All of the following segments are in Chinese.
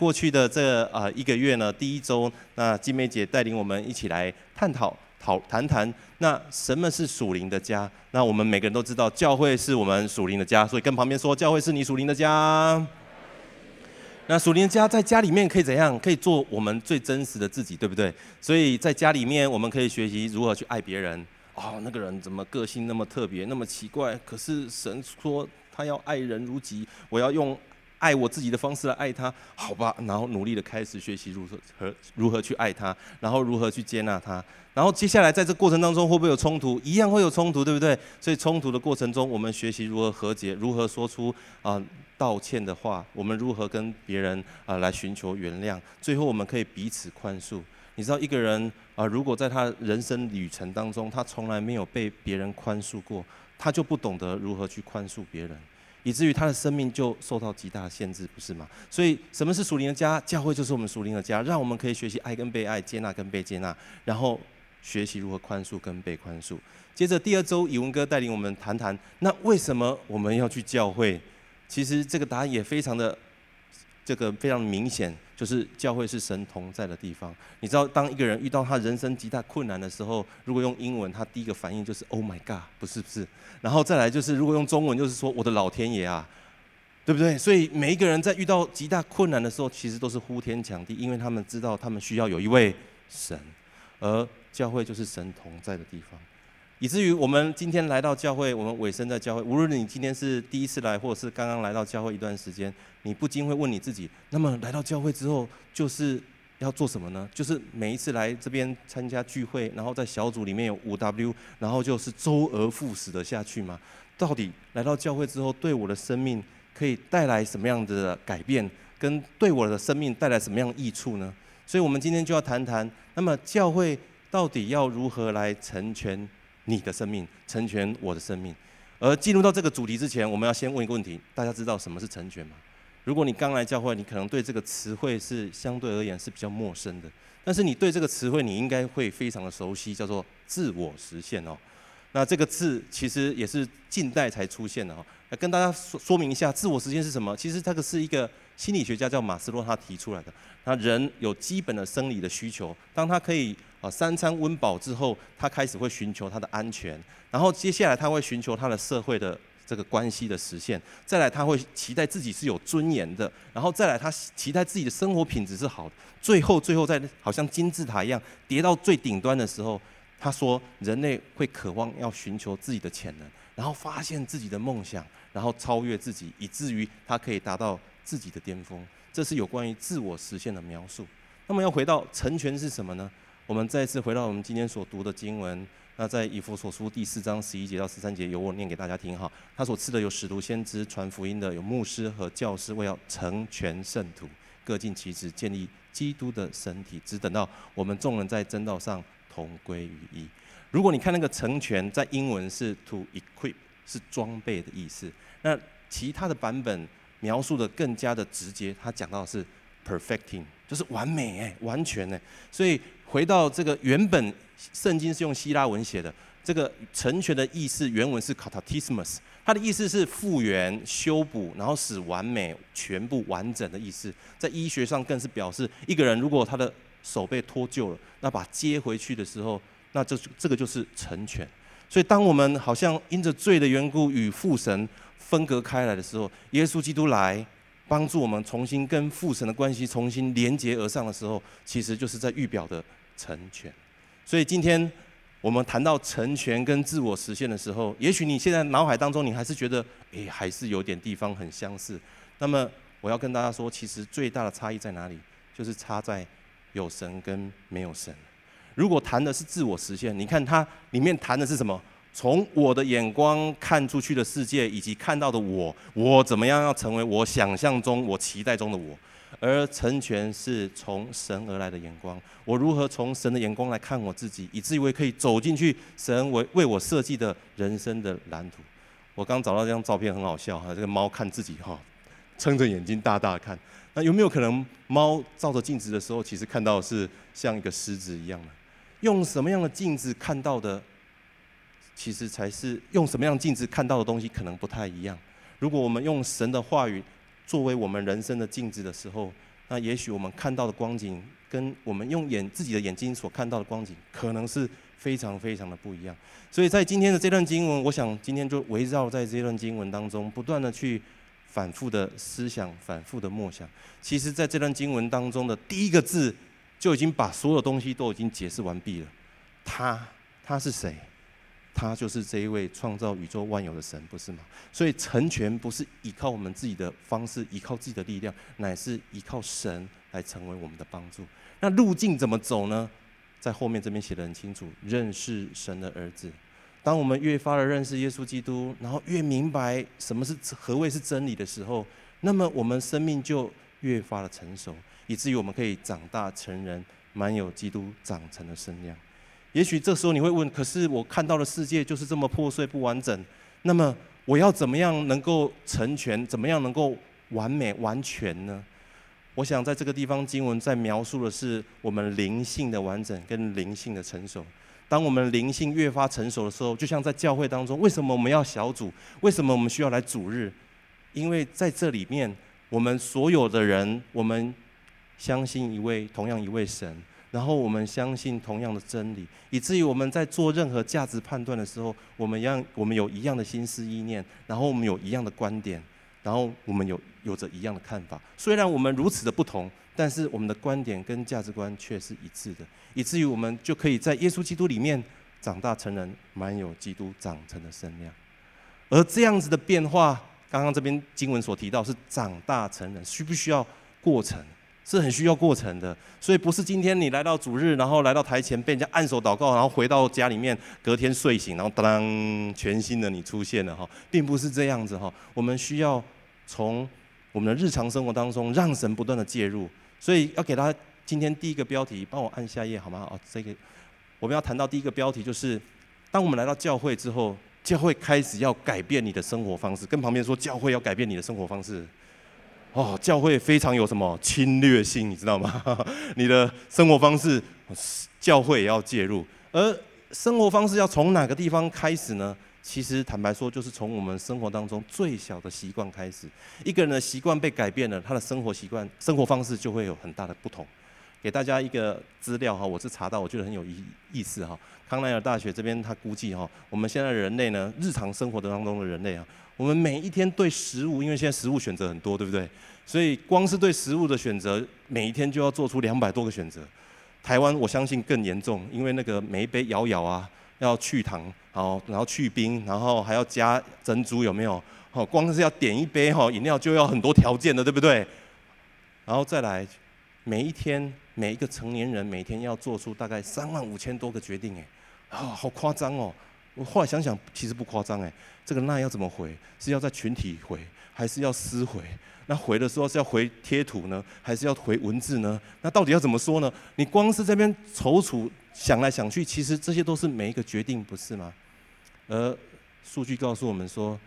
过去的这啊一个月呢，第一周，那金梅姐带领我们一起来探讨、讨谈谈，那什么是属灵的家？那我们每个人都知道，教会是我们属灵的家，所以跟旁边说，教会是你属灵的家。那属灵的家在家里面可以怎样？可以做我们最真实的自己，对不对？所以在家里面，我们可以学习如何去爱别人。哦，那个人怎么个性那么特别，那么奇怪？可是神说他要爱人如己，我要用爱我自己的方式来爱他，好吧？然后努力的开始学习如何如何去爱他，然后如何去接纳他。然后接下来在这过程当中会不会有冲突？一样会有冲突，对不对？所以冲突的过程中，我们学习如何和解，如何说出啊。道歉的话，我们如何跟别人啊、来寻求原谅？最后我们可以彼此宽恕。你知道一个人啊、如果在他人生旅程当中，他从来没有被别人宽恕过，他就不懂得如何去宽恕别人，以至于他的生命就受到极大的限制，不是吗？所以什么是属灵的家？教会就是我们属灵的家，让我们可以学习爱跟被爱，接纳跟被接纳，然后学习如何宽恕跟被宽恕。接着第二周，以文哥带领我们谈谈，那为什么我们要去教会？其实这个答案也非常的，这个非常明显，就是教会是神同在的地方。你知道，当一个人遇到他人生极大困难的时候，如果用英文，他第一个反应就是 “Oh my God”，不是不是。然后再来就是，如果用中文，就是说“我的老天爷啊”，对不对？所以每一个人在遇到极大困难的时候，其实都是呼天抢地，因为他们知道他们需要有一位神，而教会就是神同在的地方。以至于我们今天来到教会，我们委身在教会。无论你今天是第一次来，或者是刚刚来到教会一段时间，你不禁会问你自己：那么来到教会之后，就是要做什么呢？就是每一次来这边参加聚会，然后在小组里面有五 W，然后就是周而复始的下去吗？到底来到教会之后，对我的生命可以带来什么样的改变，跟对我的生命带来什么样的益处呢？所以我们今天就要谈谈，那么教会到底要如何来成全？你的生命成全我的生命，而进入到这个主题之前，我们要先问一个问题：大家知道什么是成全吗？如果你刚来教会，你可能对这个词汇是相对而言是比较陌生的，但是你对这个词汇你应该会非常的熟悉，叫做自我实现哦。那这个字其实也是近代才出现的哈。来跟大家说说明一下，自我实现是什么？其实这个是一个心理学家叫马斯洛他提出来的。那人有基本的生理的需求，当他可以啊三餐温饱之后，他开始会寻求他的安全，然后接下来他会寻求他的社会的这个关系的实现，再来他会期待自己是有尊严的，然后再来他期待自己的生活品质是好的，最后最后在好像金字塔一样叠到最顶端的时候。他说：“人类会渴望要寻求自己的潜能，然后发现自己的梦想，然后超越自己，以至于他可以达到自己的巅峰。这是有关于自我实现的描述。那么要回到成全是什么呢？我们再次回到我们今天所读的经文。那在以弗所书第四章十一节到十三节，由我念给大家听哈。他所赐的有使徒、先知、传福音的，有牧师和教师，为要成全圣徒，各尽其职，建立基督的身体，只等到我们众人在真道上。”同归于一。如果你看那个成全，在英文是 to equip，是装备的意思。那其他的版本描述的更加的直接，他讲到的是 perfecting，就是完美哎，完全哎。所以回到这个原本圣经是用希腊文写的，这个成全的意思原文是 katatismos，它的意思是复原、修补，然后使完美、全部完整的意思。在医学上更是表示一个人如果他的手被脱臼了，那把接回去的时候，那这这个就是成全。所以，当我们好像因着罪的缘故与父神分隔开来的时候，耶稣基督来帮助我们重新跟父神的关系重新连接而上的时候，其实就是在预表的成全。所以，今天我们谈到成全跟自我实现的时候，也许你现在脑海当中你还是觉得，哎，还是有点地方很相似。那么，我要跟大家说，其实最大的差异在哪里？就是差在。有神跟没有神，如果谈的是自我实现，你看它里面谈的是什么？从我的眼光看出去的世界，以及看到的我，我怎么样要成为我想象中、我期待中的我？而成全是从神而来的眼光，我如何从神的眼光来看我自己，以至于我可以走进去神为为我设计的人生的蓝图。我刚找到这张照片，很好笑哈，这个猫看自己哈，撑着眼睛大大看。那有没有可能猫照着镜子的时候，其实看到的是像一个狮子一样呢？用什么样的镜子看到的，其实才是用什么样镜子看到的东西可能不太一样。如果我们用神的话语作为我们人生的镜子的时候，那也许我们看到的光景，跟我们用眼自己的眼睛所看到的光景，可能是非常非常的不一样。所以在今天的这段经文，我想今天就围绕在这段经文当中，不断的去反复的思想，反复的默想。其实，在这段经文当中的第一个字，就已经把所有东西都已经解释完毕了。他，他是谁？他就是这一位创造宇宙万有的神，不是吗？所以成全不是依靠我们自己的方式，依靠自己的力量，乃是依靠神来成为我们的帮助。那路径怎么走呢？在后面这边写得很清楚：认识神的儿子。当我们越发的认识耶稣基督，然后越明白什么是何谓是真理的时候，那么我们生命就越发的成熟，以至于我们可以长大成人，满有基督长成的身量。也许这时候你会问：可是我看到的世界就是这么破碎不完整，那么我要怎么样能够成全？怎么样能够完美完全呢？我想在这个地方经文在描述的是我们灵性的完整跟灵性的成熟。当我们灵性越发成熟的时候，就像在教会当中，为什么我们要小组？为什么我们需要来主日？因为在这里面，我们所有的人，我们相信一位同样一位神。然后我们相信同样的真理，以至于我们在做任何价值判断的时候，我们一样，我们有一样的心思意念，然后我们有一样的观点，然后我们有有着一样的看法。虽然我们如此的不同，但是我们的观点跟价值观却是一致的，以至于我们就可以在耶稣基督里面长大成人，满有基督长成的身量。而这样子的变化，刚刚这边经文所提到是长大成人，需不需要过程？是很需要过程的，所以不是今天你来到主日，然后来到台前被人家按手祷告，然后回到家里面，隔天睡醒，然后当当全新的你出现了哈，并不是这样子哈。我们需要从我们的日常生活当中，让神不断的介入。所以要给他今天第一个标题，帮我按下页好吗？哦，这个我们要谈到第一个标题就是，当我们来到教会之后，教会开始要改变你的生活方式。跟旁边说，教会要改变你的生活方式。哦，教会非常有什么侵略性，你知道吗？你的生活方式，教会也要介入。而生活方式要从哪个地方开始呢？其实坦白说，就是从我们生活当中最小的习惯开始。一个人的习惯被改变了，他的生活习惯、生活方式就会有很大的不同。给大家一个资料哈，我是查到，我觉得很有意意思哈。康奈尔大学这边他估计哈，我们现在人类呢，日常生活当中的人类啊。我们每一天对食物，因为现在食物选择很多，对不对？所以光是对食物的选择，每一天就要做出两百多个选择。台湾我相信更严重，因为那个每一杯摇摇啊，要去糖，好然后去冰，然后还要加珍珠，有没有？好，光是要点一杯哈饮料就要很多条件的，对不对？然后再来，每一天每一个成年人每天要做出大概三万五千多个决定，哎，啊，好夸张哦！我后来想想，其实不夸张哎，这个那要怎么回？是要在群体回，还是要私回？那回的时候是要回贴图呢，还是要回文字呢？那到底要怎么说呢？你光是这边踌躇想来想去，其实这些都是每一个决定，不是吗？而数据告诉我们说，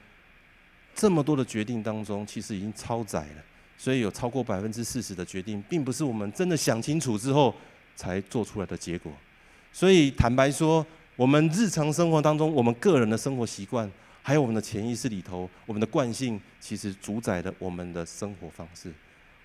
这么多的决定当中，其实已经超载了，所以有超过百分之四十的决定，并不是我们真的想清楚之后才做出来的结果。所以坦白说。我们日常生活当中，我们个人的生活习惯，还有我们的潜意识里头，我们的惯性，其实主宰了我们的生活方式。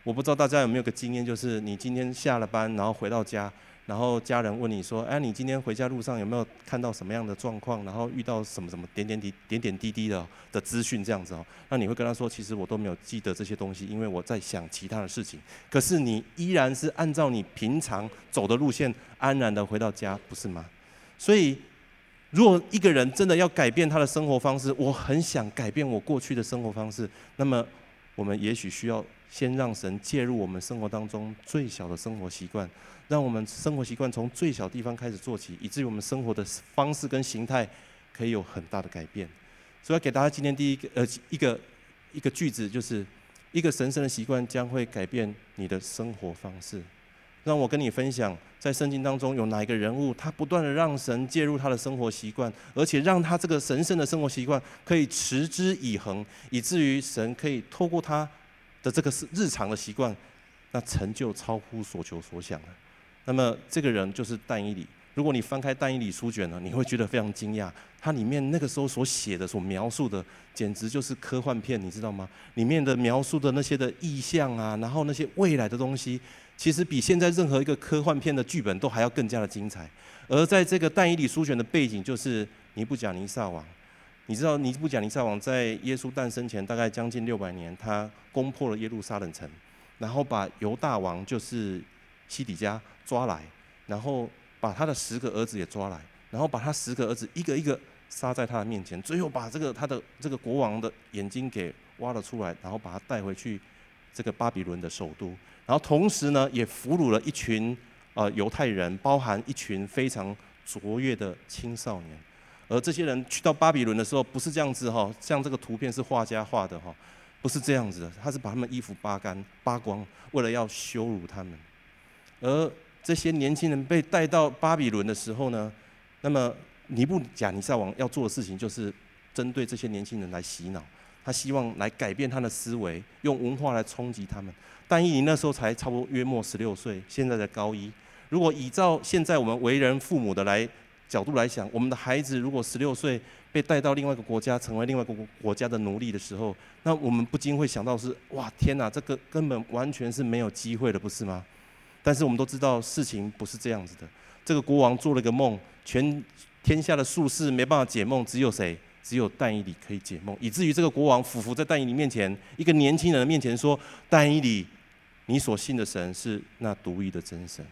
我不知道大家有没有个经验，就是你今天下了班，然后回到家，然后家人问你说：“哎，你今天回家路上有没有看到什么样的状况？然后遇到什么什么点点滴点点滴滴的的资讯这样子哦？”那你会跟他说：“其实我都没有记得这些东西，因为我在想其他的事情。”可是你依然是按照你平常走的路线，安然的回到家，不是吗？所以，如果一个人真的要改变他的生活方式，我很想改变我过去的生活方式，那么我们也许需要先让神介入我们生活当中最小的生活习惯，让我们生活习惯从最小地方开始做起，以至于我们生活的方式跟形态可以有很大的改变。所以要给大家今天第一个呃一个一个句子，就是一个神圣的习惯将会改变你的生活方式。让我跟你分享，在圣经当中有哪一个人物，他不断的让神介入他的生活习惯，而且让他这个神圣的生活习惯可以持之以恒，以至于神可以透过他的这个是日常的习惯，那成就超乎所求所想的。那么这个人就是但以理。如果你翻开但以理书卷呢，你会觉得非常惊讶，它里面那个时候所写的、所描述的，简直就是科幻片，你知道吗？里面的描述的那些的意象啊，然后那些未来的东西，其实比现在任何一个科幻片的剧本都还要更加的精彩。而在这个但以理书卷的背景，就是尼布甲尼撒王。你知道尼布甲尼撒王在耶稣诞生前大概将近六百年，他攻破了耶路撒冷城，然后把犹大王就是西底家抓来，然后。把他的十个儿子也抓来，然后把他十个儿子一个一个杀在他的面前，最后把这个他的这个国王的眼睛给挖了出来，然后把他带回去这个巴比伦的首都，然后同时呢也俘虏了一群呃犹太人，包含一群非常卓越的青少年，而这些人去到巴比伦的时候不是这样子哈，像这个图片是画家画的哈，不是这样子的，他是把他们衣服扒干扒光，为了要羞辱他们，而。这些年轻人被带到巴比伦的时候呢，那么尼布甲尼撒王要做的事情就是针对这些年轻人来洗脑，他希望来改变他的思维，用文化来冲击他们。但以理那时候才差不多约莫十六岁，现在的高一。如果依照现在我们为人父母的来角度来想，我们的孩子如果十六岁被带到另外一个国家，成为另外一个国家的奴隶的时候，那我们不禁会想到是：哇，天哪，这个根本完全是没有机会的，不是吗？但是我们都知道事情不是这样子的。这个国王做了个梦，全天下的术士没办法解梦，只有谁？只有但以理可以解梦，以至于这个国王俯伏在但以理面前，一个年轻人的面前说：“但以理，你所信的神是那独一的真神。”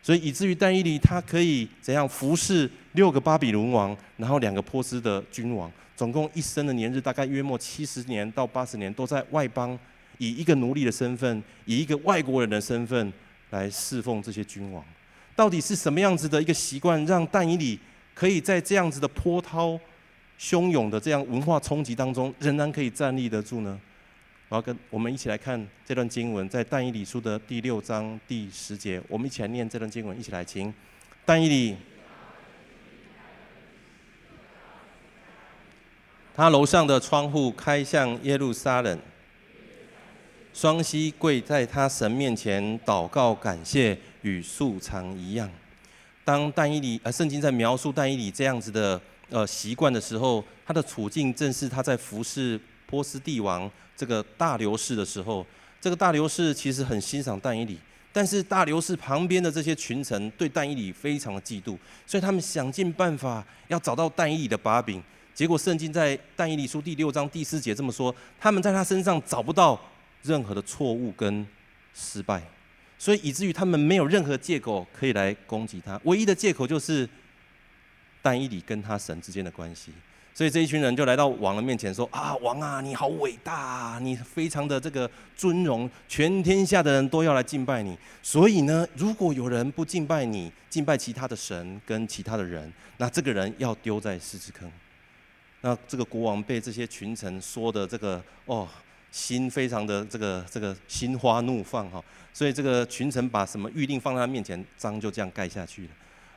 所以以至于但以理他可以怎样服侍六个巴比伦王，然后两个波斯的君王，总共一生的年日大概约莫七十年到八十年，都在外邦以一个奴隶的身份，以一个外国人的身份。来侍奉这些君王，到底是什么样子的一个习惯，让但以理可以在这样子的波涛汹涌的这样文化冲击当中，仍然可以站立得住呢？我要跟我们一起来看这段经文，在但以理书的第六章第十节，我们一起来念这段经文，一起来听。但以理，他楼上的窗户开向耶路撒冷。双膝跪在他神面前祷告感谢，与素常一样。当但以理呃，圣经在描述但以理这样子的呃习惯的时候，他的处境正是他在服侍波斯帝王这个大流士的时候。这个大流士其实很欣赏但以理，但是大流士旁边的这些群臣对但以理非常的嫉妒，所以他们想尽办法要找到但以理的把柄。结果圣经在但以理书第六章第四节这么说：他们在他身上找不到。任何的错误跟失败，所以以至于他们没有任何借口可以来攻击他，唯一的借口就是但以理跟他神之间的关系。所以这一群人就来到王的面前说：“啊，王啊，你好伟大啊，你非常的这个尊荣，全天下的人都要来敬拜你。所以呢，如果有人不敬拜你，敬拜其他的神跟其他的人，那这个人要丢在狮子坑。”那这个国王被这些群臣说的这个哦。心非常的这个这个心花怒放哈，所以这个群臣把什么諭令放在他面前，章就这样盖下去了。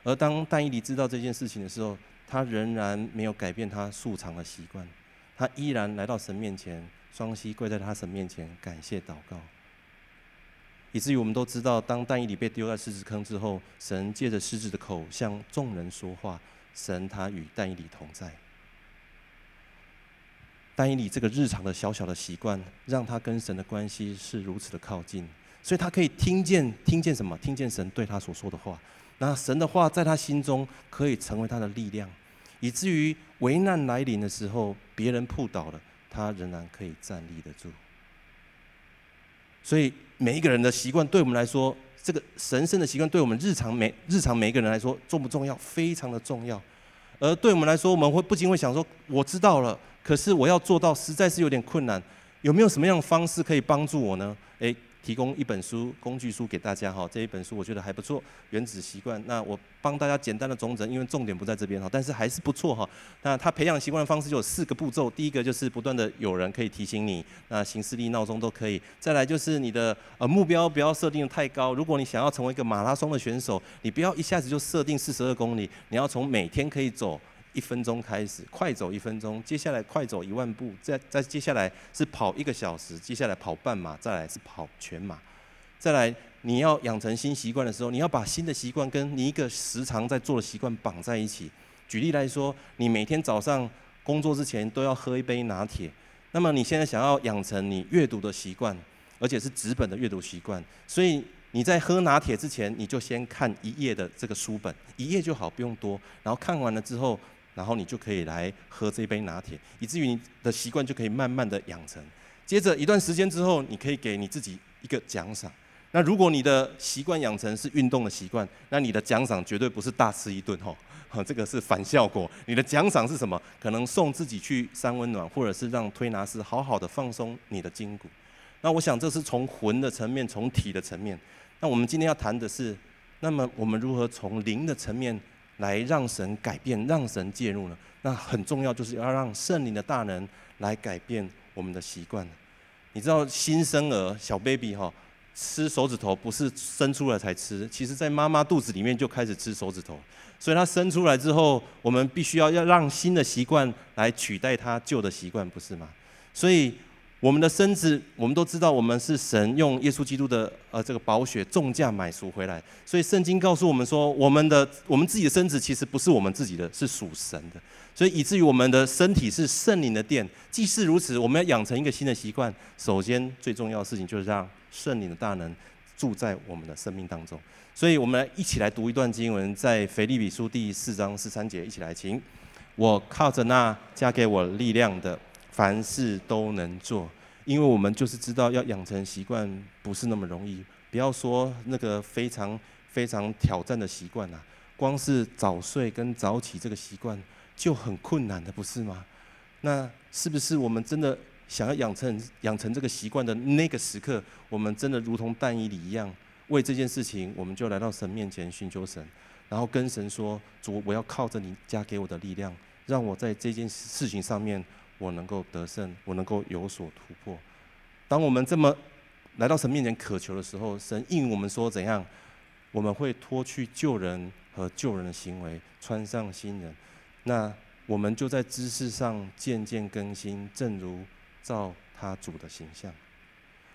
而当但以理知道这件事情的时候，他仍然没有改变他素常的习惯，他依然来到神面前，双膝跪在他神面前感谢祷告。以至于我们都知道，当但以理被丢在狮子坑之后，神借着狮子的口向众人说话，神他与但以理同在。但以理这个日常的小小的习惯，让他跟神的关系是如此的靠近，所以他可以听见听见什么？听见神对他所说的话。那神的话在他心中可以成为他的力量，以至于危难来临的时候，别人扑倒了，他仍然可以站立得住。所以每一个人的习惯，对我们来说，这个神圣的习惯，对我们日常每日常每一个人来说，重不重要？非常的重要。而对我们来说，我们会不禁会想说：我知道了。可是我要做到，实在是有点困难。有没有什么样的方式可以帮助我呢？诶，提供一本书工具书给大家哈。这一本书我觉得还不错，《原子习惯》。那我帮大家简单的总整，因为重点不在这边哈，但是还是不错哈。那他培养习惯的方式就有四个步骤。第一个就是不断的有人可以提醒你，那行事历、闹钟都可以。再来就是你的呃目标不要设定的太高。如果你想要成为一个马拉松的选手，你不要一下子就设定四十二公里，你要从每天可以走。一分钟开始，快走一分钟，接下来快走一万步，再再接下来是跑一个小时，接下来跑半马，再来是跑全马，再来你要养成新习惯的时候，你要把新的习惯跟你一个时常在做的习惯绑在一起。举例来说，你每天早上工作之前都要喝一杯拿铁，那么你现在想要养成你阅读的习惯，而且是纸本的阅读习惯，所以你在喝拿铁之前，你就先看一页的这个书本，一页就好，不用多。然后看完了之后，然后你就可以来喝这杯拿铁，以至于你的习惯就可以慢慢的养成。接着一段时间之后，你可以给你自己一个奖赏。那如果你的习惯养成是运动的习惯，那你的奖赏绝对不是大吃一顿吼，哈，这个是反效果。你的奖赏是什么？可能送自己去三温暖，或者是让推拿师好好的放松你的筋骨。那我想这是从魂的层面，从体的层面。那我们今天要谈的是，那么我们如何从灵的层面来让神改变，让神介入呢？那很重要，就是要让圣灵的大能来改变我们的习惯。你知道新生儿小 baby 哈？吃手指头不是生出来才吃，其实在妈妈肚子里面就开始吃手指头，所以他生出来之后，我们必须要要让新的习惯来取代他旧的习惯，不是吗？所以我们的身子，我们都知道，我们是神用耶稣基督的呃这个宝血重价买赎回来，所以圣经告诉我们说，我们的我们自己的身子其实不是我们自己的，是属神的。所以以至于我们的身体是圣灵的殿。既是如此，我们要养成一个新的习惯。首先最重要的事情就是让圣灵的大能住在我们的生命当中。所以我们来一起来读一段经文，在腓立比书第四章十三节，一起来请。我靠着那加给我力量的，凡事都能做。因为我们就是知道要养成习惯不是那么容易。不要说那个非常非常挑战的习惯啊，光是早睡跟早起这个习惯。就很困难的，不是吗？那是不是我们真的想要养成养成这个习惯的那个时刻，我们真的如同但以理一样，为这件事情，我们就来到神面前寻求神，然后跟神说：“主，我要靠着你加给我的力量，让我在这件事情上面，我能够得胜，我能够有所突破。”当我们这么来到神面前渴求的时候，神应我们说怎样？我们会脱去旧人和旧人的行为，穿上新人。那我们就在知识上渐渐更新，正如照他主的形象。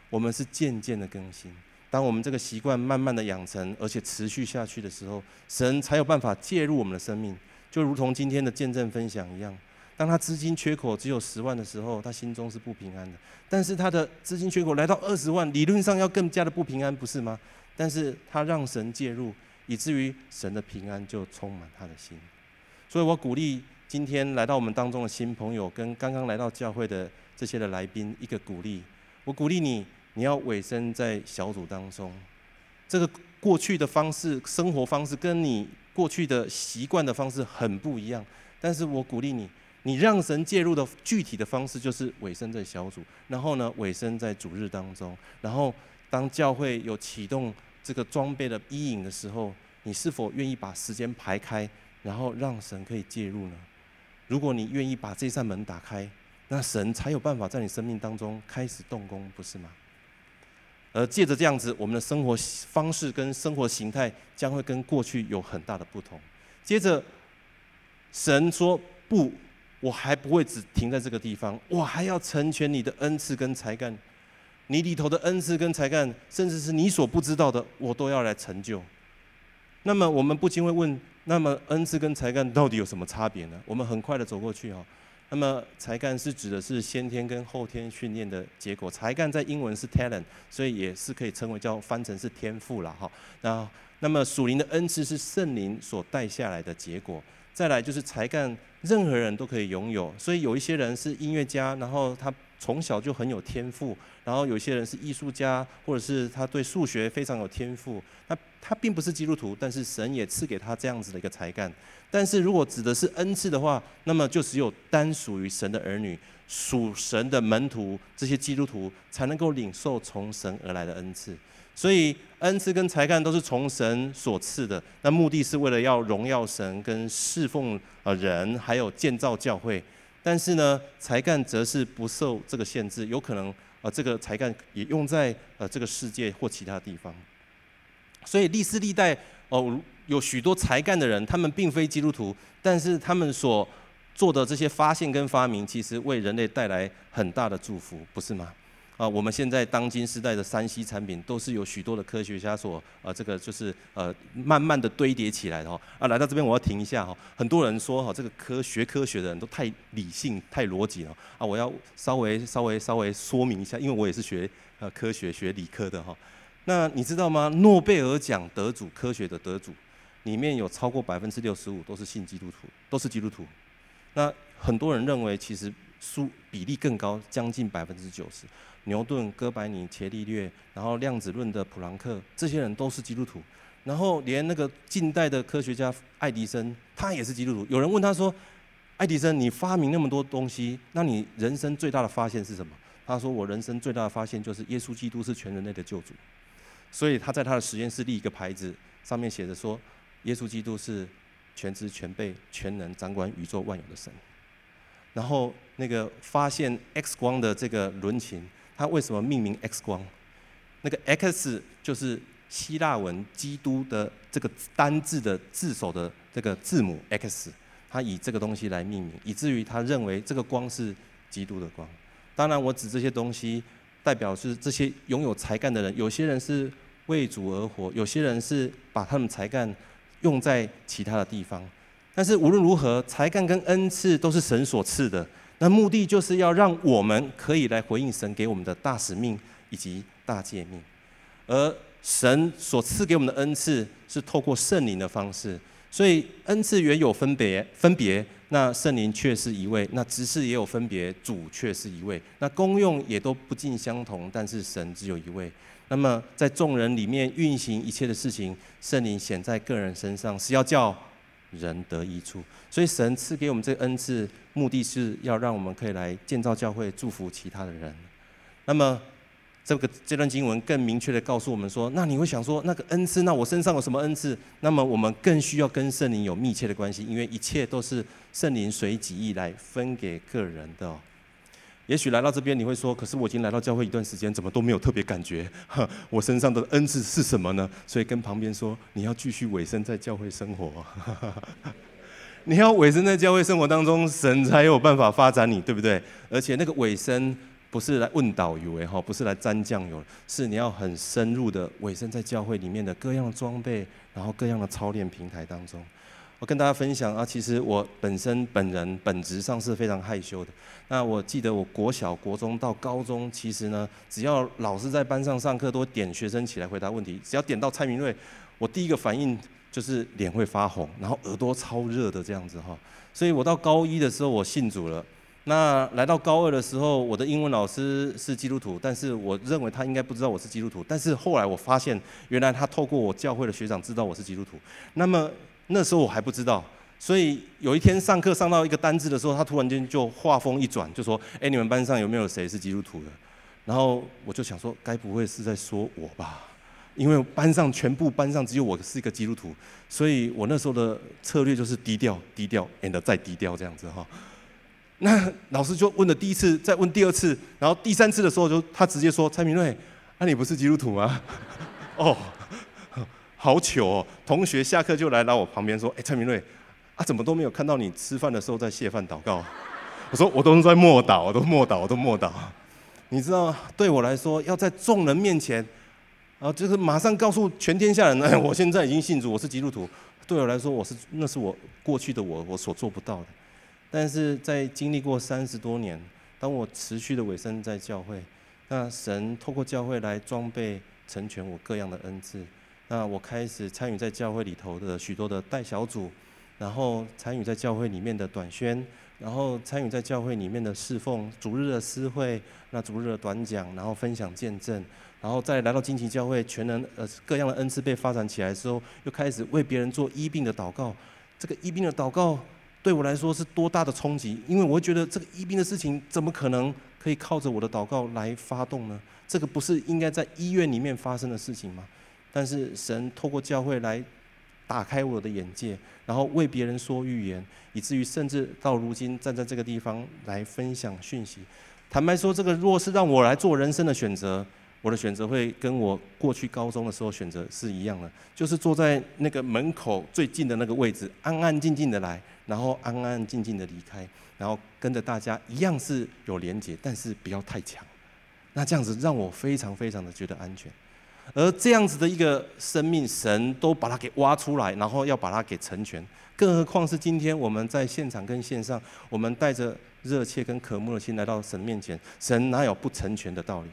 我们是渐渐的更新。当我们这个习惯慢慢的养成，而且持续下去的时候，神才有办法介入我们的生命。就如同今天的见证分享一样，当他资金缺口只有十万的时候，他心中是不平安的。但是他的资金缺口来到二十万，理论上要更加的不平安，不是吗？但是他让神介入，以至于神的平安就充满他的心。所以我鼓励今天来到我们当中的新朋友，跟刚刚来到教会的这些的来宾一个鼓励。我鼓励你，你要委身在小组当中。这个过去的方式、生活方式，跟你过去的习惯的方式很不一样。但是我鼓励你，你让神介入的具体的方式就是委身在小组，然后呢，委身在主日当中。然后当教会有启动这个装备的衣影的时候，你是否愿意把时间排开？然后让神可以介入呢？如果你愿意把这扇门打开，那神才有办法在你生命当中开始动工，不是吗？而借着这样子，我们的生活方式跟生活形态将会跟过去有很大的不同。接着，神说：“不，我还不会只停在这个地方，我还要成全你的恩赐跟才干，你里头的恩赐跟才干，甚至是你所不知道的，我都要来成就。”那么我们不禁会问。那么恩赐跟才干到底有什么差别呢？我们很快的走过去哦。那么才干是指的是先天跟后天训练的结果，才干在英文是 talent，所以也是可以称为叫翻成是天赋了哈。那那么属灵的恩赐是圣灵所带下来的结果。再来就是才干，任何人都可以拥有，所以有一些人是音乐家，然后他从小就很有天赋，然后有些人是艺术家，或者是他对数学非常有天赋。那他并不是基督徒，但是神也赐给他这样子的一个才干。但是如果指的是恩赐的话，那么就只有单属于神的儿女、属神的门徒这些基督徒才能够领受从神而来的恩赐。所以恩赐跟才干都是从神所赐的，那目的是为了要荣耀神跟侍奉呃人，还有建造教会。但是呢，才干则是不受这个限制，有可能呃这个才干也用在呃这个世界或其他地方。所以历世历代哦，有许多才干的人，他们并非基督徒，但是他们所做的这些发现跟发明，其实为人类带来很大的祝福，不是吗？啊，我们现在当今时代的三 C 产品，都是有许多的科学家所呃，这个就是呃，慢慢的堆叠起来的哈。啊，来到这边我要停一下哈。很多人说哈，这个科学科学的人都太理性、太逻辑了啊。我要稍微稍微稍微说明一下，因为我也是学呃科学、学理科的哈。那你知道吗？诺贝尔奖得主、科学的得主里面有超过百分之六十五都是信基督徒，都是基督徒。那很多人认为，其实数比例更高，将近百分之九十。牛顿、哥白尼、伽利略，然后量子论的普朗克，这些人都是基督徒。然后连那个近代的科学家爱迪生，他也是基督徒。有人问他说：“爱迪生，你发明那么多东西，那你人生最大的发现是什么？”他说：“我人生最大的发现就是耶稣基督是全人类的救主。”所以他在他的实验室立一个牌子，上面写着说：“耶稣基督是全知全备全能掌管宇宙万有的神。”然后那个发现 X 光的这个伦琴。他为什么命名 X 光？那个 X 就是希腊文“基督”的这个单字的字首的这个字母 X，他以这个东西来命名，以至于他认为这个光是基督的光。当然，我指这些东西，代表是这些拥有才干的人。有些人是为主而活，有些人是把他们才干用在其他的地方。但是无论如何，才干跟恩赐都是神所赐的。那目的就是要让我们可以来回应神给我们的大使命以及大诫命，而神所赐给我们的恩赐是透过圣灵的方式，所以恩赐原有分别，分别，那圣灵却是一位，那职事也有分别，主却是一位，那功用也都不尽相同，但是神只有一位。那么在众人里面运行一切的事情，圣灵显在个人身上，是要叫人得益处，所以神赐给我们这个恩赐，目的是要让我们可以来建造教会，祝福其他的人。那么，这个这段经文更明确的告诉我们说，那你会想说，那个恩赐，那我身上有什么恩赐？那么我们更需要跟圣灵有密切的关系，因为一切都是圣灵随己意来分给个人的。也许来到这边你会说，可是我已经来到教会一段时间，怎么都没有特别感觉？我身上的恩赐是什么呢？所以跟旁边说，你要继续委身在教会生活，你要委身在教会生活当中，神才有办法发展你，对不对？而且那个委身不是来问导游诶，哈，不是来沾酱油，是你要很深入的委身在教会里面的各样的装备，然后各样的操练平台当中。我跟大家分享啊，其实我本身本人本质上是非常害羞的。那我记得我国小、国中到高中，其实呢，只要老师在班上上课，都点学生起来回答问题。只要点到蔡明瑞，我第一个反应就是脸会发红，然后耳朵超热的这样子哈。所以我到高一的时候，我信主了。那来到高二的时候，我的英文老师是基督徒，但是我认为他应该不知道我是基督徒。但是后来我发现，原来他透过我教会的学长知道我是基督徒。那么那时候我还不知道，所以有一天上课上到一个单字的时候，他突然间就话锋一转，就说：“哎，你们班上有没有谁是基督徒的？”然后我就想说，该不会是在说我吧？因为班上全部班上只有我是一个基督徒，所以我那时候的策略就是低调、低调，and 再低调这样子哈。那老师就问了第一次，再问第二次，然后第三次的时候就他直接说：“蔡明瑞，那、你不是基督徒吗？” 哦。好糗哦！同学下课就来到我旁边说：“哎，蔡明瑞，啊，怎么都没有看到你吃饭的时候在谢饭祷告？”我说：“我都是在默祷，我都默祷，我都默祷。”你知道，对我来说，要在众人面前，啊，就是马上告诉全天下人：“ 哎，我现在已经信主，我是基督徒。”对我来说，我是那是我过去的我，我所做不到的。但是在经历过三十多年，当我持续的委身在教会，那神透过教会来装备成全我各样的恩赐。那我开始参与在教会里头的许多的带小组，然后参与在教会里面的短宣，然后参与在教会里面的侍奉，主日的私会，那主日的短讲，然后分享见证，然后再来到惊奇教会，全能呃各样的恩赐被发展起来的时候，又开始为别人做医病的祷告。这个医病的祷告对我来说是多大的冲击？因为我觉得这个医病的事情怎么可能可以靠着我的祷告来发动呢？这个不是应该在医院里面发生的事情吗？但是神透过教会来打开我的眼界，然后为别人说预言，以至于甚至到如今站在这个地方来分享讯息。坦白说，这个若是让我来做人生的选择，我的选择会跟我过去高中的时候选择是一样的，就是坐在那个门口最近的那个位置，安安静静的来，然后安安静静的离开，然后跟着大家一样是有连结，但是不要太强。那这样子让我非常非常的觉得安全。而这样子的一个生命，神都把它给挖出来，然后要把它给成全。更何况是今天我们在现场跟线上，我们带着热切跟渴慕的心来到神面前，神哪有不成全的道理？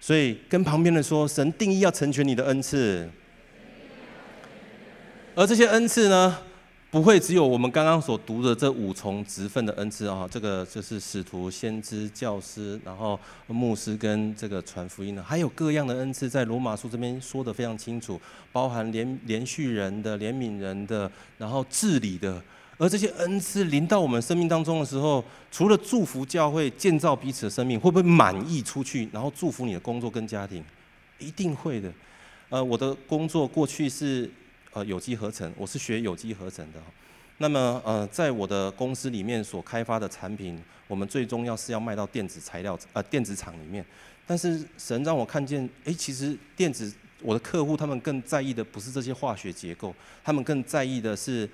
所以跟旁边人说，神定义要成全你的恩赐，而这些恩赐呢？不会只有我们刚刚所读的这五重职分的恩赐啊，这个就是使徒、先知、教师，然后牧师跟这个传福音的，还有各样的恩赐，在罗马书这边说得非常清楚，包含连连续人的、怜悯人的，然后治理的。而这些恩赐临到我们生命当中的时候，除了祝福教会、建造彼此的生命，会不会满溢出去，然后祝福你的工作跟家庭？一定会的。呃，我的工作过去是。呃，有机合成，我是学有机合成的。那么，呃，在我的公司里面所开发的产品，我们最终要是要卖到电子材料呃电子厂里面。但是神让我看见，诶，其实电子我的客户他们更在意的不是这些化学结构，他们更在意的是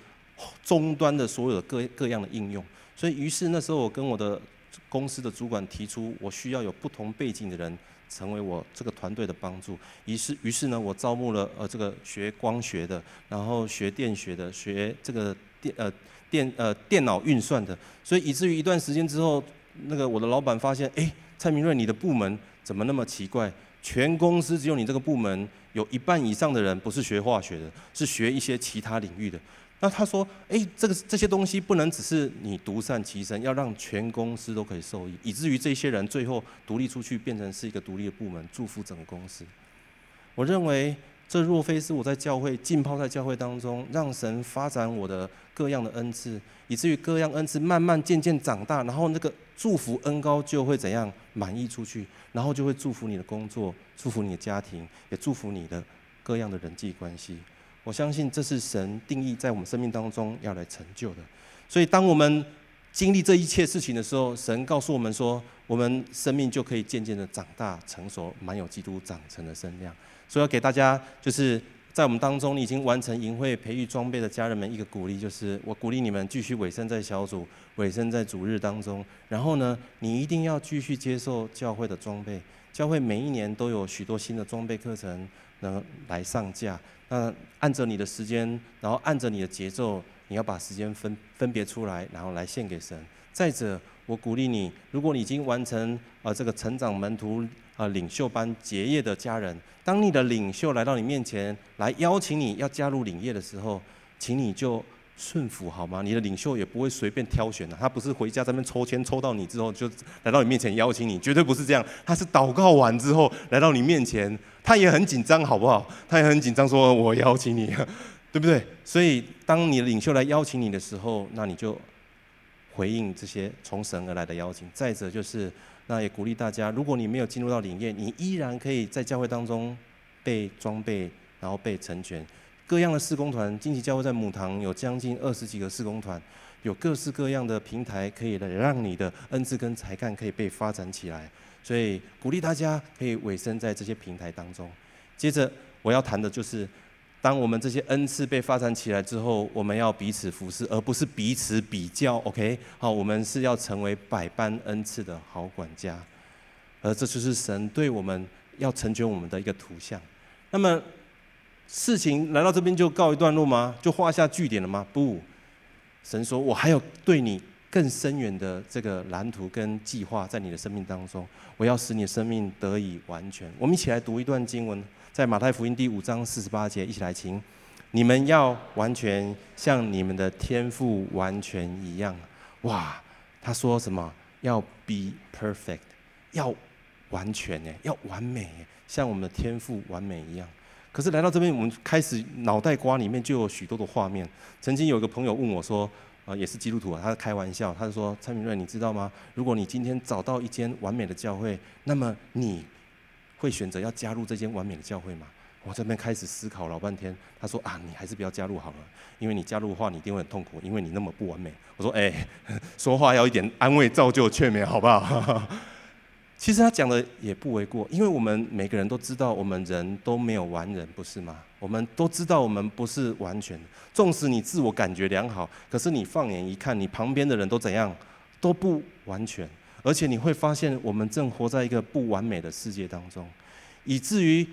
终端的所有的各各样的应用。所以，于是那时候我跟我的公司的主管提出，我需要有不同背景的人。成为我这个团队的帮助，于是于是呢，我招募了呃这个学光学的，然后学电学的，学这个电呃电呃电脑运算的，所以以至于一段时间之后，那个我的老板发现，哎，蔡明瑞，你的部门怎么那么奇怪？全公司只有你这个部门有一半以上的人不是学化学的，是学一些其他领域的。那他说：“哎，这个这些东西不能只是你独善其身，要让全公司都可以受益，以至于这些人最后独立出去，变成是一个独立的部门，祝福整个公司。我认为这若非是我在教会浸泡在教会当中，让神发展我的各样的恩赐，以至于各样恩赐慢慢渐渐长大，然后那个祝福恩高就会怎样满溢出去，然后就会祝福你的工作，祝福你的家庭，也祝福你的各样的人际关系。”我相信这是神定义在我们生命当中要来成就的，所以当我们经历这一切事情的时候，神告诉我们说，我们生命就可以渐渐的长大成熟，满有基督长成的身量。所以要给大家，就是在我们当中你已经完成营会培育装备的家人们一个鼓励，就是我鼓励你们继续委身在小组，委身在主日当中。然后呢，你一定要继续接受教会的装备，教会每一年都有许多新的装备课程能来上架。那按着你的时间，然后按着你的节奏，你要把时间分分别出来，然后来献给神。再者，我鼓励你，如果你已经完成啊这个成长门徒啊领袖班结业的家人，当你的领袖来到你面前来邀请你要加入领业的时候，请你就。顺服好吗？你的领袖也不会随便挑选的，他不是回家在那边抽签抽到你之后就来到你面前邀请你，绝对不是这样。他是祷告完之后来到你面前，他也很紧张，好不好？他也很紧张，说我邀请你，对不对？所以当你的领袖来邀请你的时候，那你就回应这些从神而来的邀请。再者就是，那也鼓励大家，如果你没有进入到领业，你依然可以在教会当中被装备，然后被成全。各样的施工团，惊奇教会在母堂有将近二十几个施工团，有各式各样的平台，可以来让你的恩赐跟才干可以被发展起来。所以鼓励大家可以委身在这些平台当中。接着我要谈的就是，当我们这些恩赐被发展起来之后，我们要彼此服侍，而不是彼此比较。OK，好，我们是要成为百般恩赐的好管家，而这就是神对我们要成全我们的一个图像。那么。事情来到这边就告一段落吗？就画下句点了吗？不，神说我还有对你更深远的这个蓝图跟计划在你的生命当中，我要使你的生命得以完全。我们一起来读一段经文，在马太福音第五章四十八节，一起来听：你们要完全像你们的天父完全一样。哇，他说什么？要 be perfect，要完全诶，要完美，像我们的天父完美一样。可是来到这边，我们开始脑袋瓜里面就有许多的画面。曾经有一个朋友问我说：“呃，也是基督徒啊，他在开玩笑，他就说蔡明瑞，你知道吗？如果你今天找到一间完美的教会，那么你会选择要加入这间完美的教会吗？”我这边开始思考老半天，他说：“啊，你还是不要加入好了，因为你加入的话，你一定会很痛苦，因为你那么不完美。”我说：“哎，说话要一点安慰、造就、劝勉，好不好？”其实他讲的也不为过，因为我们每个人都知道，我们人都没有完人，不是吗？我们都知道我们不是完全的。纵使你自我感觉良好，可是你放眼一看，你旁边的人都怎样，都不完全。而且你会发现，我们正活在一个不完美的世界当中，以至于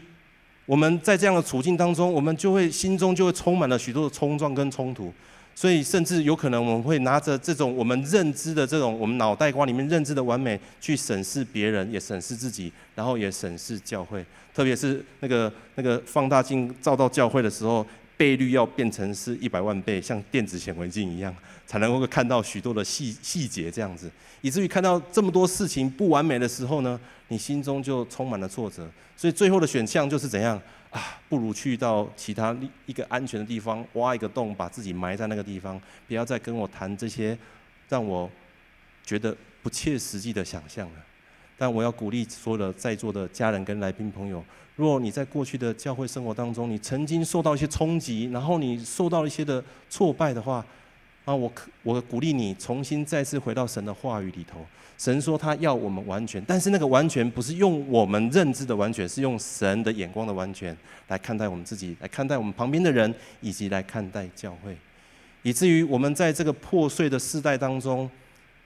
我们在这样的处境当中，我们就会心中就会充满了许多的冲撞跟冲突。所以，甚至有可能我们会拿着这种我们认知的这种我们脑袋瓜里面认知的完美，去审视别人，也审视自己，然后也审视教会。特别是那个那个放大镜照到教会的时候，倍率要变成是一百万倍，像电子显微镜一样，才能够看到许多的细细节这样子。以至于看到这么多事情不完美的时候呢，你心中就充满了挫折。所以最后的选项就是怎样？啊，不如去到其他一个安全的地方，挖一个洞，把自己埋在那个地方，不要再跟我谈这些让我觉得不切实际的想象了。但我要鼓励所有的在座的家人跟来宾朋友，如果你在过去的教会生活当中，你曾经受到一些冲击，然后你受到一些的挫败的话，啊，我可我鼓励你重新再次回到神的话语里头。神说他要我们完全，但是那个完全不是用我们认知的完全，是用神的眼光的完全来看待我们自己，来看待我们旁边的人，以及来看待教会，以至于我们在这个破碎的世代当中，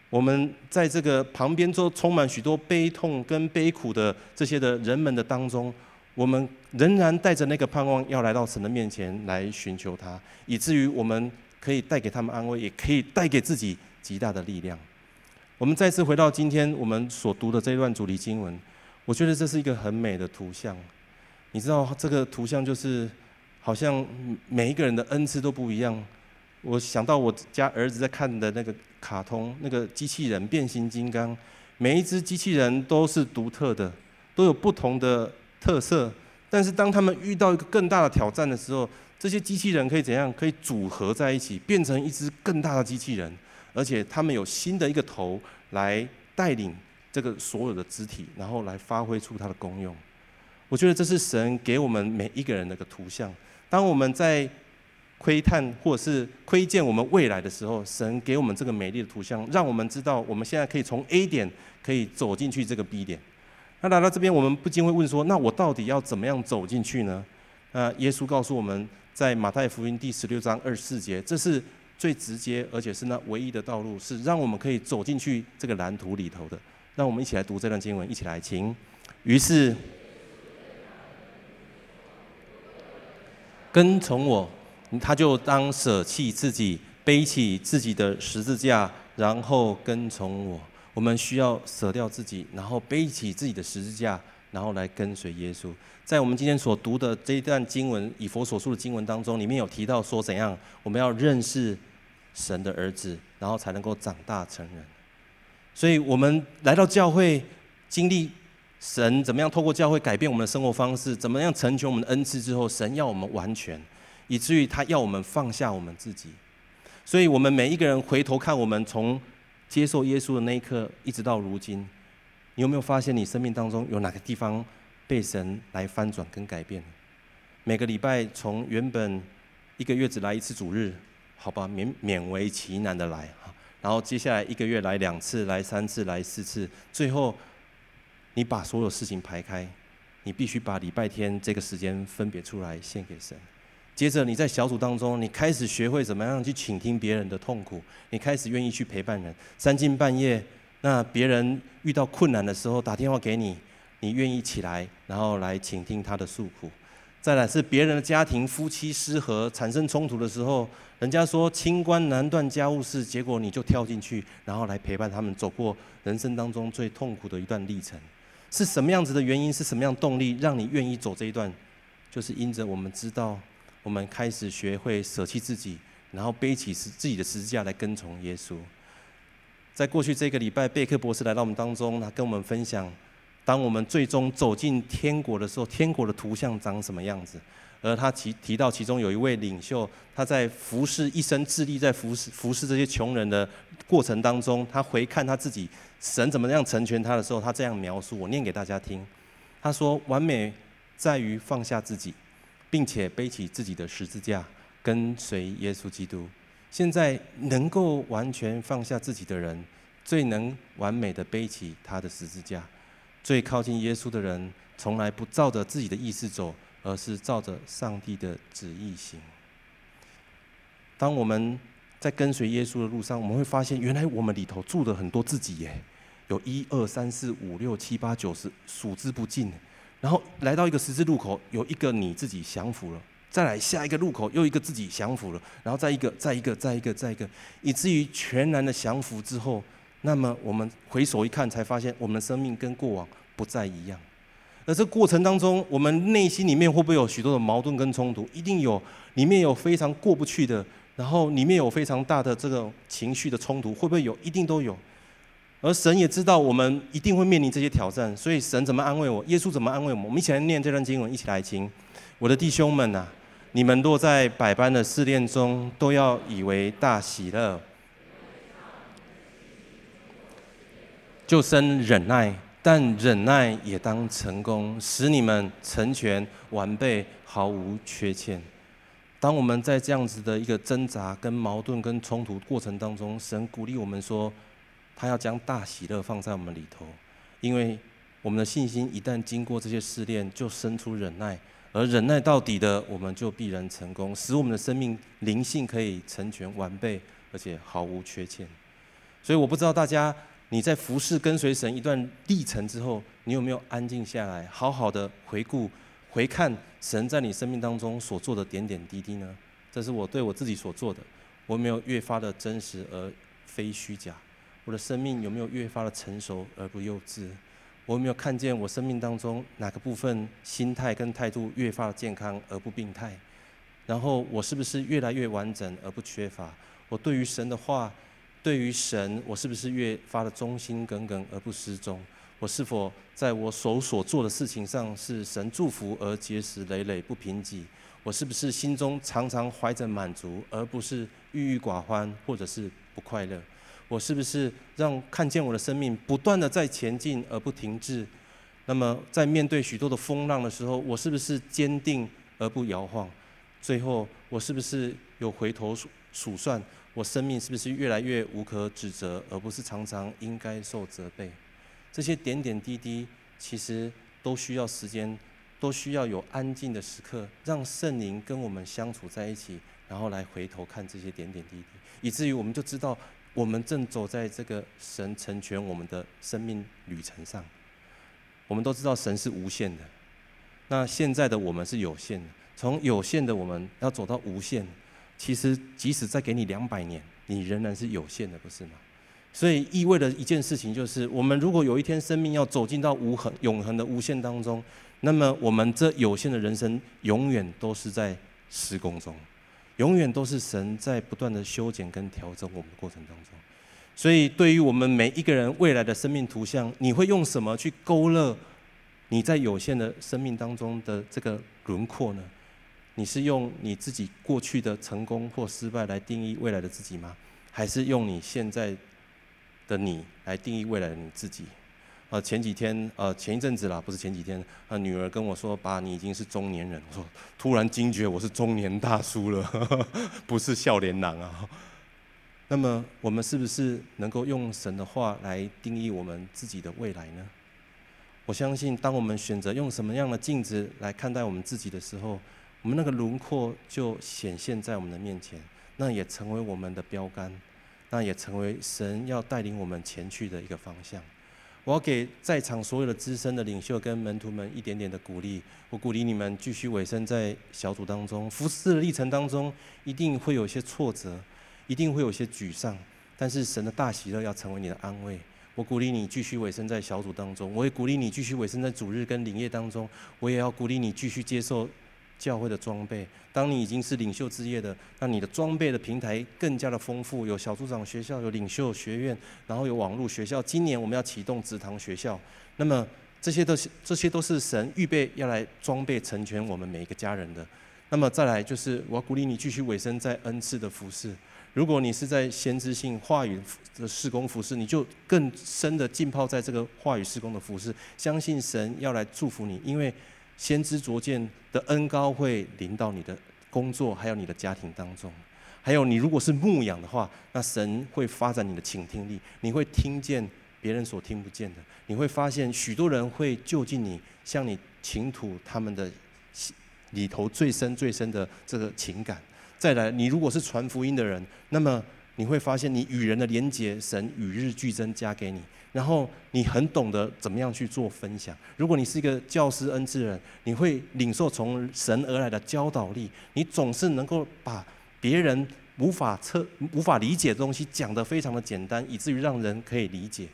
我们在这个旁边都充满许多悲痛跟悲苦的这些的人们的当中，我们仍然带着那个盼望，要来到神的面前来寻求他，以至于我们可以带给他们安慰，也可以带给自己极大的力量。我们再次回到今天我们所读的这一段主题经文，我觉得这是一个很美的图像。你知道这个图像就是，好像每一个人的恩赐都不一样。我想到我家儿子在看的那个卡通，那个机器人变形金刚，每一只机器人都是独特的，都有不同的特色。但是当他们遇到一个更大的挑战的时候，这些机器人可以怎样？可以组合在一起，变成一只更大的机器人。而且他们有新的一个头来带领这个所有的肢体，然后来发挥出它的功用。我觉得这是神给我们每一个人的一个图像。当我们在窥探或者是窥见我们未来的时候，神给我们这个美丽的图像，让我们知道我们现在可以从 A 点可以走进去这个 B 点。那来到这边，我们不禁会问说：那我到底要怎么样走进去呢？那耶稣告诉我们在马太福音第十六章二十四节，这是。最直接，而且是那唯一的道路，是让我们可以走进去这个蓝图里头的。让我们一起来读这段经文，一起来请。于是，跟从我，他就当舍弃自己，背起自己的十字架，然后跟从我。我们需要舍掉自己，然后背起自己的十字架，然后来跟随耶稣。在我们今天所读的这一段经文，以佛所书的经文当中，里面有提到说怎样我们要认识。神的儿子，然后才能够长大成人。所以，我们来到教会，经历神怎么样透过教会改变我们的生活方式，怎么样成全我们的恩赐之后，神要我们完全，以至于他要我们放下我们自己。所以，我们每一个人回头看，我们从接受耶稣的那一刻，一直到如今，你有没有发现你生命当中有哪个地方被神来翻转跟改变？每个礼拜从原本一个月只来一次主日。好吧，勉勉为其难的来哈，然后接下来一个月来两次，来三次，来四次，最后你把所有事情排开，你必须把礼拜天这个时间分别出来献给神。接着你在小组当中，你开始学会怎么样去倾听别人的痛苦，你开始愿意去陪伴人。三更半夜，那别人遇到困难的时候打电话给你，你愿意起来，然后来倾听他的诉苦。再来是别人的家庭夫妻失和产生冲突的时候，人家说清官难断家务事，结果你就跳进去，然后来陪伴他们走过人生当中最痛苦的一段历程。是什么样子的原因？是什么样动力让你愿意走这一段？就是因着我们知道，我们开始学会舍弃自己，然后背起十自己的十字架来跟从耶稣。在过去这个礼拜，贝克博士来到我们当中，他跟我们分享。当我们最终走进天国的时候，天国的图像长什么样子？而他提提到其中有一位领袖，他在服侍一生致力在服侍服侍这些穷人的过程当中，他回看他自己神怎么样成全他的时候，他这样描述，我念给大家听。他说：“完美在于放下自己，并且背起自己的十字架，跟随耶稣基督。现在能够完全放下自己的人，最能完美的背起他的十字架。”最靠近耶稣的人，从来不照着自己的意思走，而是照着上帝的旨意行。当我们在跟随耶稣的路上，我们会发现，原来我们里头住的很多自己耶，有一二三四五六七八九十，数之不尽。然后来到一个十字路口，有一个你自己降服了，再来下一个路口又一个自己降服了，然后再一个再一个再一个再一个，以至于全然的降服之后，那么我们回首一看，才发现我们的生命跟过往不再一样。而这过程当中，我们内心里面会不会有许多的矛盾跟冲突？一定有，里面有非常过不去的，然后里面有非常大的这个情绪的冲突，会不会有？一定都有。而神也知道我们一定会面临这些挑战，所以神怎么安慰我？耶稣怎么安慰我们？我们一起来念这段经文，一起来听。我的弟兄们呐，你们若在百般的试炼中，都要以为大喜乐，就生忍耐；但忍耐也当成功，使你们成全完备，毫无缺欠。当我们在这样子的一个挣扎、跟矛盾、跟冲突过程当中，神鼓励我们说。他要将大喜乐放在我们里头，因为我们的信心一旦经过这些试炼，就生出忍耐，而忍耐到底的，我们就必然成功，使我们的生命灵性可以成全完备，而且毫无缺欠。所以我不知道大家你在服侍跟随神一段历程之后，你有没有安静下来，好好的回顾、回看神在你生命当中所做的点点滴滴呢？这是我对我自己所做的，我没有越发的真实而非虚假。我的生命有没有越发的成熟而不幼稚？我有没有看见我生命当中哪个部分心态跟态度越发的健康而不病态？然后我是不是越来越完整而不缺乏？我对于神的话，对于神，我是不是越发的忠心耿耿而不失踪？我是否在我手所做的事情上是神祝福而结实累累不贫瘠？我是不是心中常常怀着满足，而不是郁郁寡欢或者是不快乐？我是不是让看见我的生命不断的在前进而不停滞？那么在面对许多的风浪的时候，我是不是坚定而不摇晃？最后，我是不是有回头数数算？我生命是不是越来越无可指责，而不是常常应该受责备？这些点点滴滴，其实都需要时间，都需要有安静的时刻，让圣灵跟我们相处在一起，然后来回头看这些点点滴滴，以至于我们就知道。我们正走在这个神成全我们的生命旅程上。我们都知道神是无限的，那现在的我们是有限的。从有限的我们要走到无限，其实即使再给你两百年，你仍然是有限的，不是吗？所以意味着一件事情就是，我们如果有一天生命要走进到无恒、永恒的无限当中，那么我们这有限的人生永远都是在施工中。永远都是神在不断的修剪跟调整我们的过程当中，所以对于我们每一个人未来的生命图像，你会用什么去勾勒你在有限的生命当中的这个轮廓呢？你是用你自己过去的成功或失败来定义未来的自己吗？还是用你现在的你来定义未来的你自己？呃，前几天，呃，前一阵子啦，不是前几天，呃，女儿跟我说：“爸，你已经是中年人。”我说：“突然惊觉，我是中年大叔了，呵 呵不是少年郎啊。”那么，我们是不是能够用神的话来定义我们自己的未来呢？我相信，当我们选择用什么样的镜子来看待我们自己的时候，我们那个轮廓就显现在我们的面前，那也成为我们的标杆，那也成为神要带领我们前去的一个方向。我要给在场所有的资深的领袖跟门徒们一点点的鼓励。我鼓励你们继续委身在小组当中，服侍的历程当中，一定会有些挫折，一定会有些沮丧。但是神的大喜乐要成为你的安慰。我鼓励你继续委身在小组当中，我也鼓励你继续委身在主日跟灵业当中。我也要鼓励你继续接受。教会的装备，当你已经是领袖之业的，那你的装备的平台更加的丰富，有小组长学校，有领袖学院，然后有网络学校。今年我们要启动职堂学校，那么这些都是这些都是神预备要来装备成全我们每一个家人的。那么再来就是我要鼓励你继续委身在恩赐的服事。如果你是在先知性话语的事工服事，你就更深的浸泡在这个话语事工的服事，相信神要来祝福你，因为。先知卓见的恩高会临到你的工作，还有你的家庭当中。还有，你如果是牧养的话，那神会发展你的倾听力，你会听见别人所听不见的。你会发现许多人会就近你，向你倾吐他们的里头最深最深的这个情感。再来，你如果是传福音的人，那么你会发现你与人的连结，神与日俱增加给你。然后你很懂得怎么样去做分享。如果你是一个教师恩赐人，你会领受从神而来的教导力，你总是能够把别人无法测、无法理解的东西讲得非常的简单，以至于让人可以理解。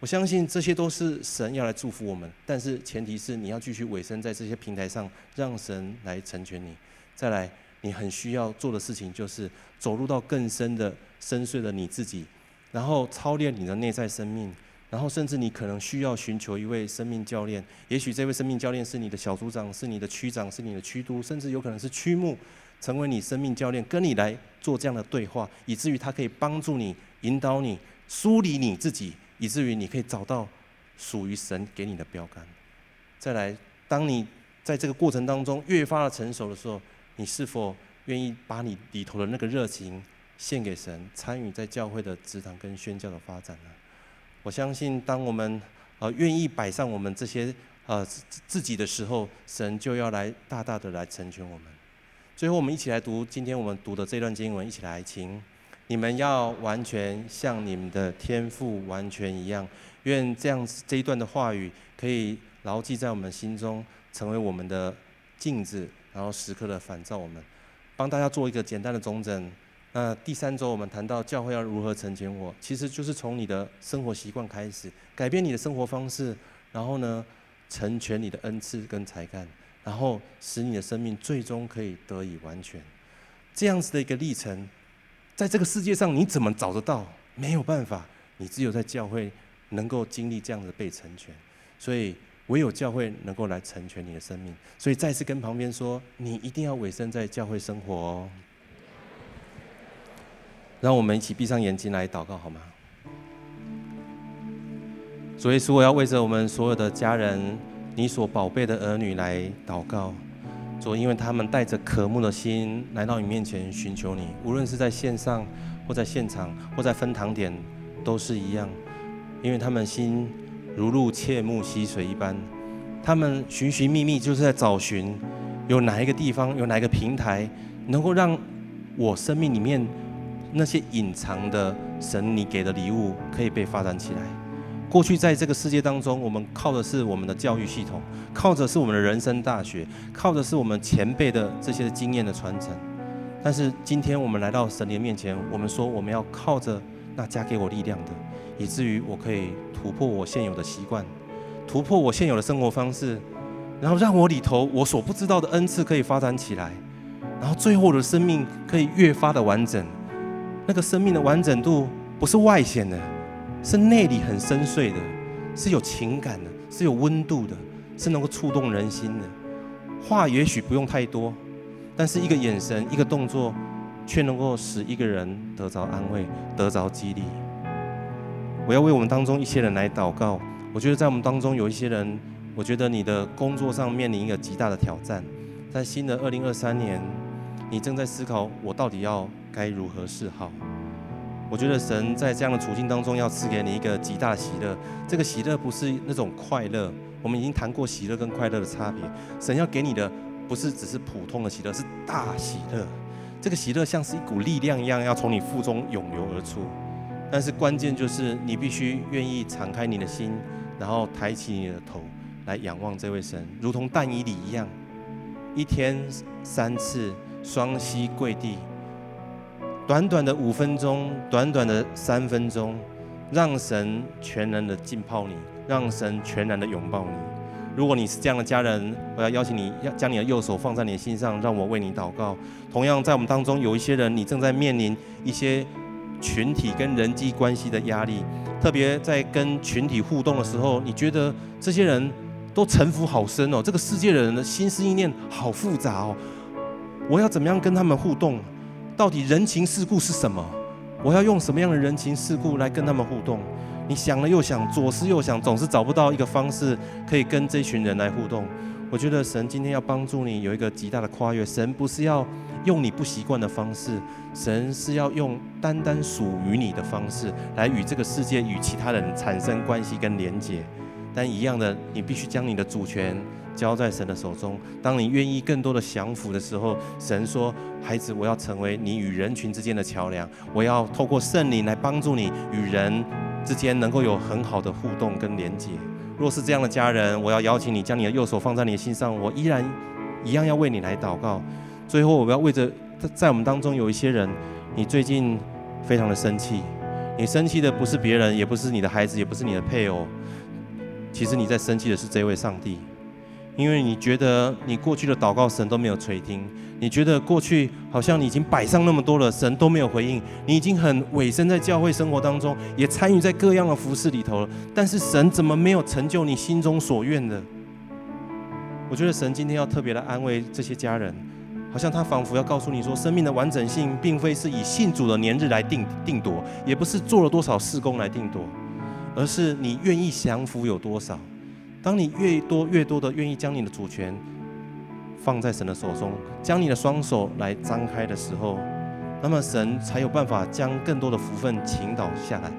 我相信这些都是神要来祝福我们，但是前提是你要继续委身在这些平台上，让神来成全你。再来，你很需要做的事情就是走入到更深的、深邃的你自己，然后操练你的内在生命。然后，甚至你可能需要寻求一位生命教练。也许这位生命教练是你的小组长，是你的区长，是你的区督，甚至有可能是区牧，成为你生命教练，跟你来做这样的对话，以至于他可以帮助你、引导你、梳理你自己，以至于你可以找到属于神给你的标杆。再来，当你在这个过程当中越发的成熟的时候，你是否愿意把你里头的那个热情献给神，参与在教会的职堂跟宣教的发展呢？我相信，当我们呃愿意摆上我们这些呃自己的时候，神就要来大大的来成全我们。最后，我们一起来读今天我们读的这段经文，一起来请你们要完全像你们的天父完全一样。愿这样子这一段的话语可以牢记在我们心中，成为我们的镜子，然后时刻的反照我们，帮大家做一个简单的总整。那第三周我们谈到教会要如何成全我，其实就是从你的生活习惯开始，改变你的生活方式，然后呢，成全你的恩赐跟才干，然后使你的生命最终可以得以完全。这样子的一个历程，在这个世界上你怎么找得到？没有办法，你只有在教会能够经历这样子被成全，所以唯有教会能够来成全你的生命。所以再次跟旁边说，你一定要委身在教会生活哦。让我们一起闭上眼睛来祷告，好吗？主耶稣，我要为着我们所有的家人，你所宝贝的儿女来祷告。主，因为他们带着渴慕的心来到你面前寻求你，无论是在线上或在现场或在分堂点，都是一样。因为他们心如入切木溪水一般，他们寻寻觅觅，就是在找寻有哪一个地方，有哪一个平台，能够让我生命里面。那些隐藏的神，你给的礼物可以被发展起来。过去在这个世界当中，我们靠的是我们的教育系统，靠的是我们的人生大学，靠的是我们前辈的这些经验的传承。但是今天我们来到神灵面前，我们说我们要靠着那加给我力量的，以至于我可以突破我现有的习惯，突破我现有的生活方式，然后让我里头我所不知道的恩赐可以发展起来，然后最后的生命可以越发的完整。那个生命的完整度不是外显的，是内里很深邃的，是有情感的，是有温度的，是能够触动人心的。话也许不用太多，但是一个眼神、一个动作，却能够使一个人得着安慰、得着激励。我要为我们当中一些人来祷告。我觉得在我们当中有一些人，我觉得你的工作上面临一个极大的挑战，在新的二零二三年，你正在思考我到底要。该如何是好？我觉得神在这样的处境当中，要赐给你一个极大的喜乐。这个喜乐不是那种快乐，我们已经谈过喜乐跟快乐的差别。神要给你的不是只是普通的喜乐，是大喜乐。这个喜乐像是一股力量一样，要从你腹中涌流而出。但是关键就是你必须愿意敞开你的心，然后抬起你的头来仰望这位神，如同但以理一样，一天三次双膝跪地。短短的五分钟，短短的三分钟，让神全然的浸泡你，让神全然的拥抱你。如果你是这样的家人，我要邀请你，要将你的右手放在你的心上，让我为你祷告。同样，在我们当中有一些人，你正在面临一些群体跟人际关系的压力，特别在跟群体互动的时候，你觉得这些人都城府好深哦，这个世界的人的心思意念好复杂哦，我要怎么样跟他们互动？到底人情世故是什么？我要用什么样的人情世故来跟他们互动？你想了又想，左思右想，总是找不到一个方式可以跟这群人来互动。我觉得神今天要帮助你有一个极大的跨越。神不是要用你不习惯的方式，神是要用单单属于你的方式来与这个世界、与其他人产生关系跟连结。但一样的，你必须将你的主权。交在神的手中。当你愿意更多的降服的时候，神说：“孩子，我要成为你与人群之间的桥梁，我要透过圣灵来帮助你与人之间能够有很好的互动跟连接。若是这样的家人，我要邀请你将你的右手放在你的心上，我依然一样要为你来祷告。最后，我要为着在我们当中有一些人，你最近非常的生气，你生气的不是别人，也不是你的孩子，也不是你的配偶，其实你在生气的是这位上帝。因为你觉得你过去的祷告神都没有垂听，你觉得过去好像你已经摆上那么多了，神都没有回应，你已经很委身在教会生活当中，也参与在各样的服事里头了，但是神怎么没有成就你心中所愿的？我觉得神今天要特别的安慰这些家人，好像他仿佛要告诉你说，生命的完整性并非是以信主的年日来定定夺，也不是做了多少事工来定夺，而是你愿意降服有多少。当你越多越多的愿意将你的主权放在神的手中，将你的双手来张开的时候，那么神才有办法将更多的福分倾倒下来。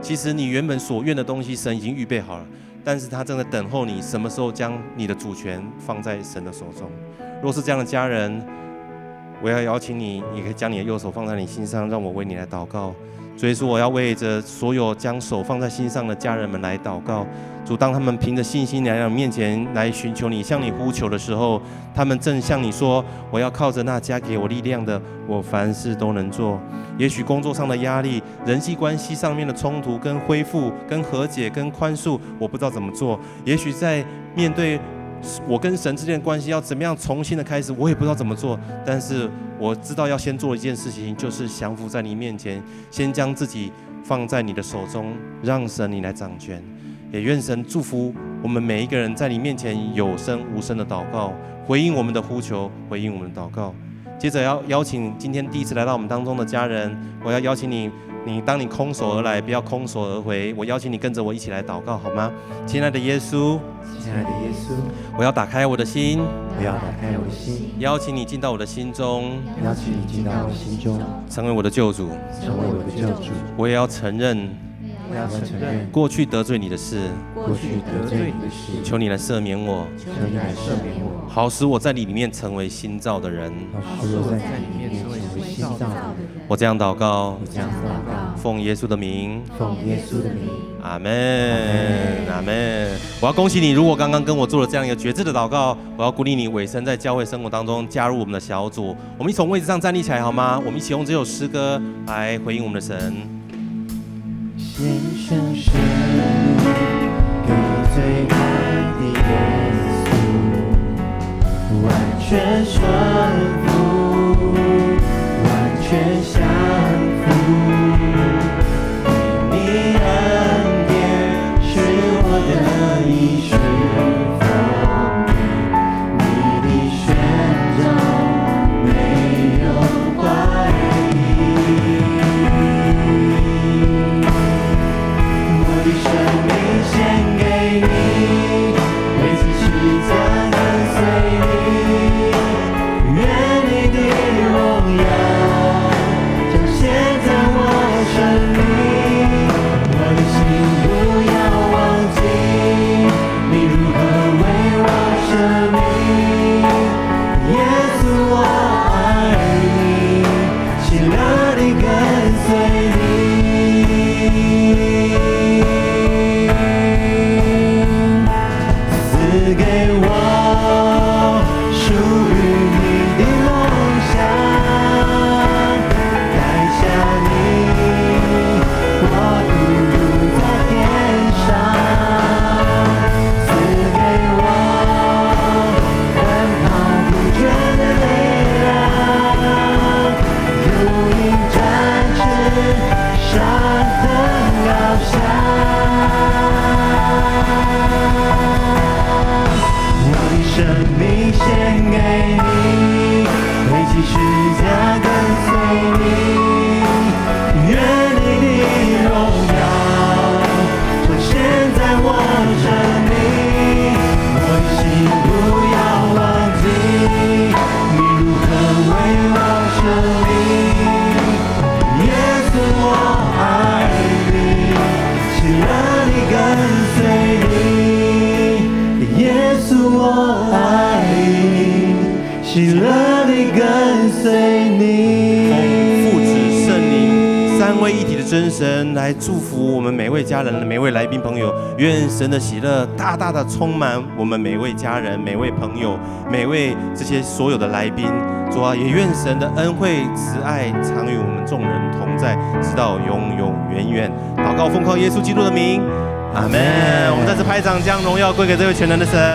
其实你原本所愿的东西，神已经预备好了，但是他正在等候你什么时候将你的主权放在神的手中。若是这样的家人，我要邀请你，你可以将你的右手放在你心上，让我为你来祷告。所以说，我要为着所有将手放在心上的家人们来祷告。主，当他们凭着信心来到面前来寻求你、向你呼求的时候，他们正向你说：“我要靠着那加给我力量的，我凡事都能做。”也许工作上的压力、人际关系上面的冲突、跟恢复、跟和解、跟宽恕，我不知道怎么做。也许在面对我跟神之间的关系要怎么样重新的开始，我也不知道怎么做。但是我知道要先做一件事情，就是降服在你面前，先将自己放在你的手中，让神你来掌权。也愿神祝福我们每一个人在你面前有声无声的祷告，回应我们的呼求，回应我们的祷告。接着要邀请今天第一次来到我们当中的家人，我要邀请你。你当你空手而来，不要空手而回。我邀请你跟着我一起来祷告，好吗？亲爱的耶稣，亲爱的耶稣，我要打开我的心，我要打开我的心，邀请你进到我的心中，邀请你进到我的心中，成为我的救主，成为我的救主。我也要承认，我要承认过去得罪你的事，过去得罪你的事，求你来赦免我，求你来赦免我，好使我在你里面成为新造的人，好使我在你里面成为新造的人。我这样祷告，我这样祷告。奉耶稣的名，奉耶稣的名，阿门，阿门。我要恭喜你，如果刚刚跟我做了这样一个决志的祷告，我要鼓励你委身在教会生活当中，加入我们的小组。我们一起从位置上站立起来好吗？我们一起用这首诗歌来回应我们的神。献上生命给最爱的耶稣，完全顺服，却想哭神的喜乐大大的充满我们每位家人、每位朋友、每位这些所有的来宾。主啊，也愿神的恩惠慈爱常与我们众人同在，直到永永远远。祷告奉靠耶稣基督的名，阿门。我们再次拍掌，将荣耀归给这位全能的神。